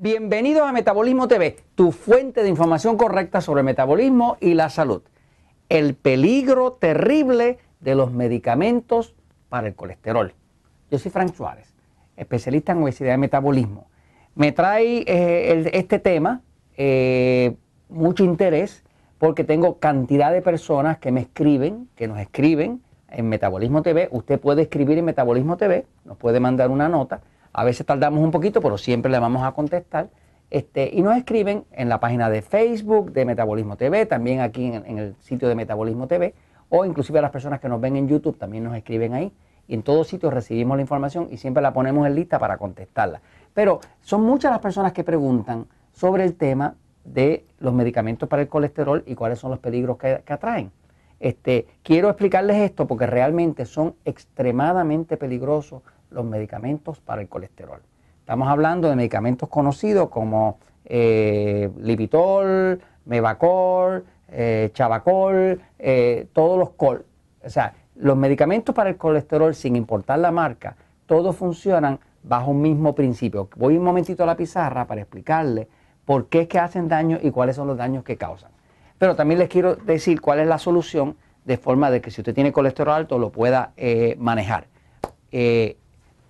Bienvenidos a Metabolismo TV, tu fuente de información correcta sobre metabolismo y la salud. El peligro terrible de los medicamentos para el colesterol. Yo soy Frank Suárez, especialista en obesidad y metabolismo. Me trae eh, este tema eh, mucho interés porque tengo cantidad de personas que me escriben, que nos escriben en Metabolismo TV. Usted puede escribir en Metabolismo TV, nos puede mandar una nota a veces tardamos un poquito, pero siempre le vamos a contestar. Este, y nos escriben en la página de Facebook de Metabolismo TV, también aquí en, el sitio de Metabolismo TV, o inclusive a las personas que nos ven en YouTube también nos escriben ahí. Y en todos sitios recibimos la información y siempre la ponemos en lista para contestarla. Pero son muchas las personas que preguntan sobre el tema de los medicamentos para el colesterol y cuáles son los peligros que, que atraen. Este, quiero explicarles esto porque realmente son extremadamente peligrosos los medicamentos para el colesterol. Estamos hablando de medicamentos conocidos como eh, Lipitor, Mevacor, eh, Chavacol, eh, todos los col. O sea, los medicamentos para el colesterol, sin importar la marca, todos funcionan bajo un mismo principio. Voy un momentito a la pizarra para explicarle por qué es que hacen daño y cuáles son los daños que causan. Pero también les quiero decir cuál es la solución de forma de que si usted tiene colesterol alto lo pueda manejar.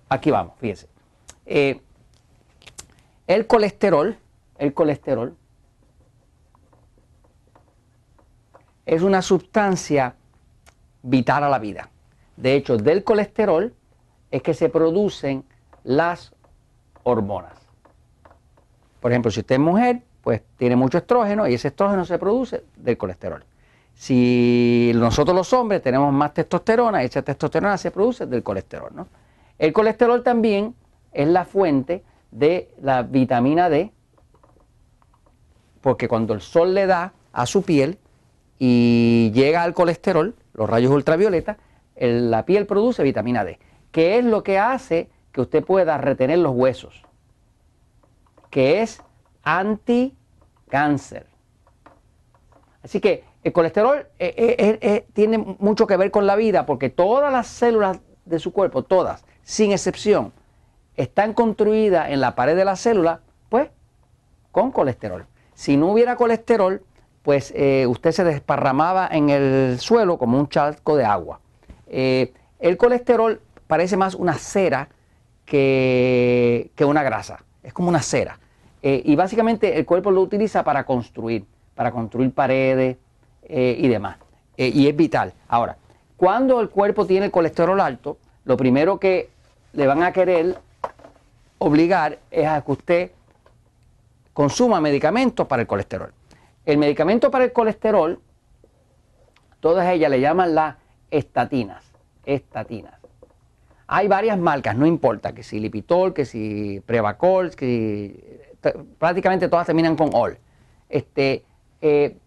Aquí vamos, fíjense. Eh, el colesterol, el colesterol es una sustancia vital a la vida. De hecho, del colesterol es que se producen las hormonas. Por ejemplo, si usted es mujer, pues tiene mucho estrógeno y ese estrógeno se produce del colesterol. Si nosotros los hombres tenemos más testosterona, esa testosterona se produce del colesterol, ¿no? El colesterol también es la fuente de la vitamina D, porque cuando el sol le da a su piel y llega al colesterol, los rayos ultravioleta, la piel produce vitamina D, que es lo que hace que usted pueda retener los huesos, que es anticáncer. Así que el colesterol eh, eh, eh, tiene mucho que ver con la vida, porque todas las células de su cuerpo, todas, sin excepción, están construidas en la pared de la célula, pues, con colesterol. Si no hubiera colesterol, pues eh, usted se desparramaba en el suelo como un charco de agua. Eh, el colesterol parece más una cera que, una grasa, es como una cera. Eh, y básicamente el cuerpo lo utiliza para construir, para construir paredes y demás. y es vital. Ahora, cuando el cuerpo tiene colesterol alto, lo primero que le van a querer obligar es a que usted consuma medicamentos para el colesterol. El medicamento para el colesterol, todas ellas le llaman las estatinas. Estatinas. Hay varias marcas, no importa, que si Lipitor, que si Prevacol, que prácticamente todas terminan con OL. Este, eh,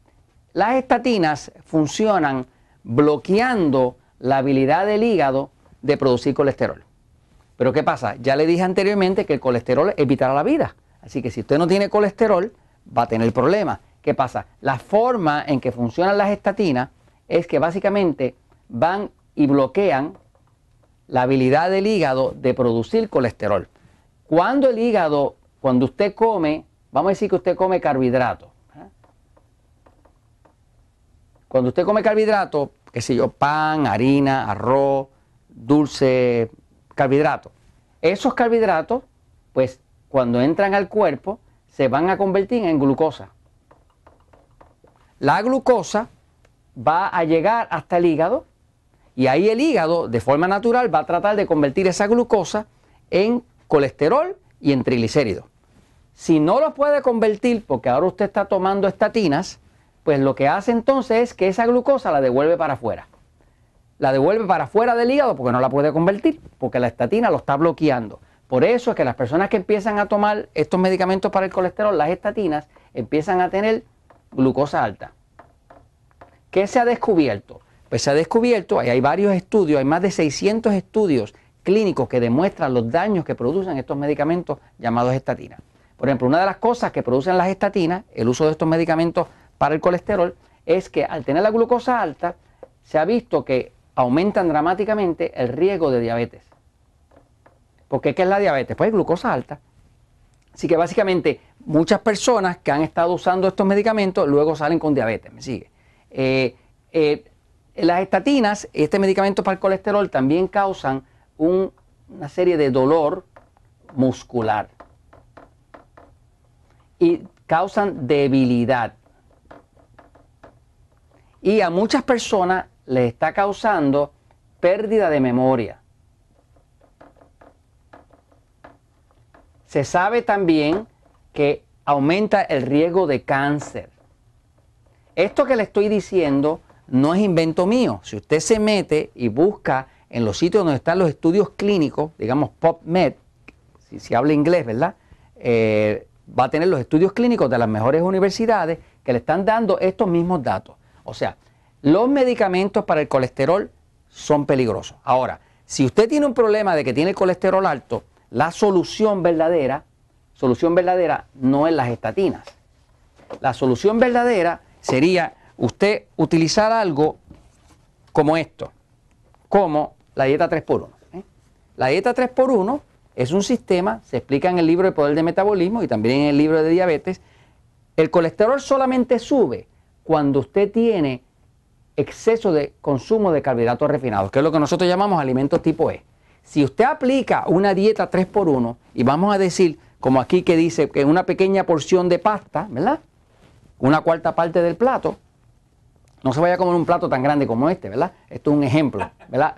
las estatinas funcionan bloqueando la habilidad del hígado de producir colesterol. Pero ¿qué pasa? Ya le dije anteriormente que el colesterol es vital a la vida. Así que si usted no tiene colesterol, va a tener problemas. ¿Qué pasa? La forma en que funcionan las estatinas es que básicamente van y bloquean la habilidad del hígado de producir colesterol. Cuando el hígado, cuando usted come, vamos a decir que usted come carbohidratos. ¿eh? Cuando usted come carbohidratos, qué sé yo, pan, harina, arroz, dulce, carbohidratos. Esos carbohidratos, pues cuando entran al cuerpo, se van a convertir en glucosa. La glucosa va a llegar hasta el hígado y ahí el hígado, de forma natural, va a tratar de convertir esa glucosa en colesterol y en triglicéridos. Si no lo puede convertir, porque ahora usted está tomando estatinas, pues lo que hace entonces es que esa glucosa la devuelve para afuera la devuelve para fuera del hígado porque no la puede convertir, porque la estatina lo está bloqueando. Por eso es que las personas que empiezan a tomar estos medicamentos para el colesterol, las estatinas, empiezan a tener glucosa alta. ¿Qué se ha descubierto? Pues se ha descubierto, hay varios estudios, hay más de 600 estudios clínicos que demuestran los daños que producen estos medicamentos llamados estatinas. Por ejemplo, una de las cosas que producen las estatinas, el uso de estos medicamentos para el colesterol, es que al tener la glucosa alta, se ha visto que aumentan dramáticamente el riesgo de diabetes. ¿Por qué? ¿Qué es la diabetes? Pues glucosa alta. Así que básicamente muchas personas que han estado usando estos medicamentos luego salen con diabetes, ¿me sigue? Eh, eh, las estatinas, este medicamento para el colesterol, también causan una serie de dolor muscular y causan debilidad. Y a muchas personas les está causando pérdida de memoria. Se sabe también que aumenta el riesgo de cáncer. Esto que le estoy diciendo no es invento mío. Si usted se mete y busca en los sitios donde están los estudios clínicos, digamos PubMed, si se habla inglés, ¿verdad? Eh, va a tener los estudios clínicos de las mejores universidades que le están dando estos mismos datos. O sea, los medicamentos para el colesterol son peligrosos. Ahora, si usted tiene un problema de que tiene colesterol alto, la solución verdadera, solución verdadera no es las estatinas. La solución verdadera sería usted utilizar algo como esto, como la dieta 3x1. ¿eh? La dieta 3x1 es un sistema, se explica en el libro de Poder de Metabolismo y también en el libro de Diabetes. El colesterol solamente sube cuando usted tiene exceso de consumo de carbohidratos refinados, que es lo que nosotros llamamos alimentos tipo E. Si usted aplica una dieta 3x1 y vamos a decir, como aquí que dice que una pequeña porción de pasta, ¿verdad? Una cuarta parte del plato, no se vaya a comer un plato tan grande como este, ¿verdad? Esto es un ejemplo, ¿verdad?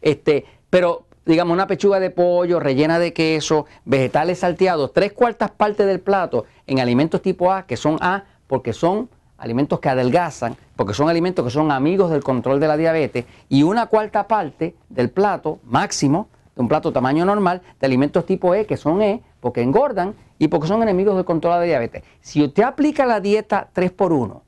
Este, pero digamos una pechuga de pollo rellena de queso, vegetales salteados, tres cuartas partes del plato en alimentos tipo A, que son A porque son alimentos que adelgazan, porque son alimentos que son amigos del control de la diabetes, y una cuarta parte del plato máximo, de un plato tamaño normal, de alimentos tipo E, que son E, porque engordan y porque son enemigos del control de la diabetes. Si usted aplica la dieta 3x1,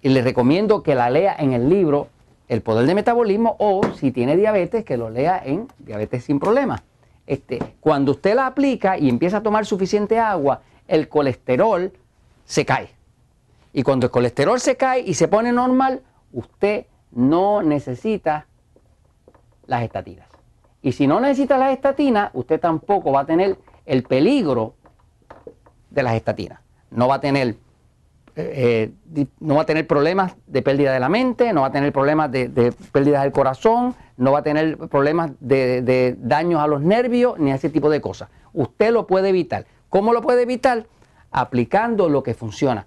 y le recomiendo que la lea en el libro El poder de metabolismo o si tiene diabetes, que lo lea en Diabetes sin problemas. Este, cuando usted la aplica y empieza a tomar suficiente agua, el colesterol se cae. Y cuando el colesterol se cae y se pone normal, usted no necesita las estatinas. Y si no necesita las estatinas, usted tampoco va a tener el peligro de las estatinas. No va a tener eh, no va a tener problemas de pérdida de la mente, no va a tener problemas de, pérdida del corazón, no va a tener problemas de, de, daños a los nervios, ni ese tipo de cosas. Usted lo puede evitar. ¿Cómo lo puede evitar? Aplicando lo que funciona.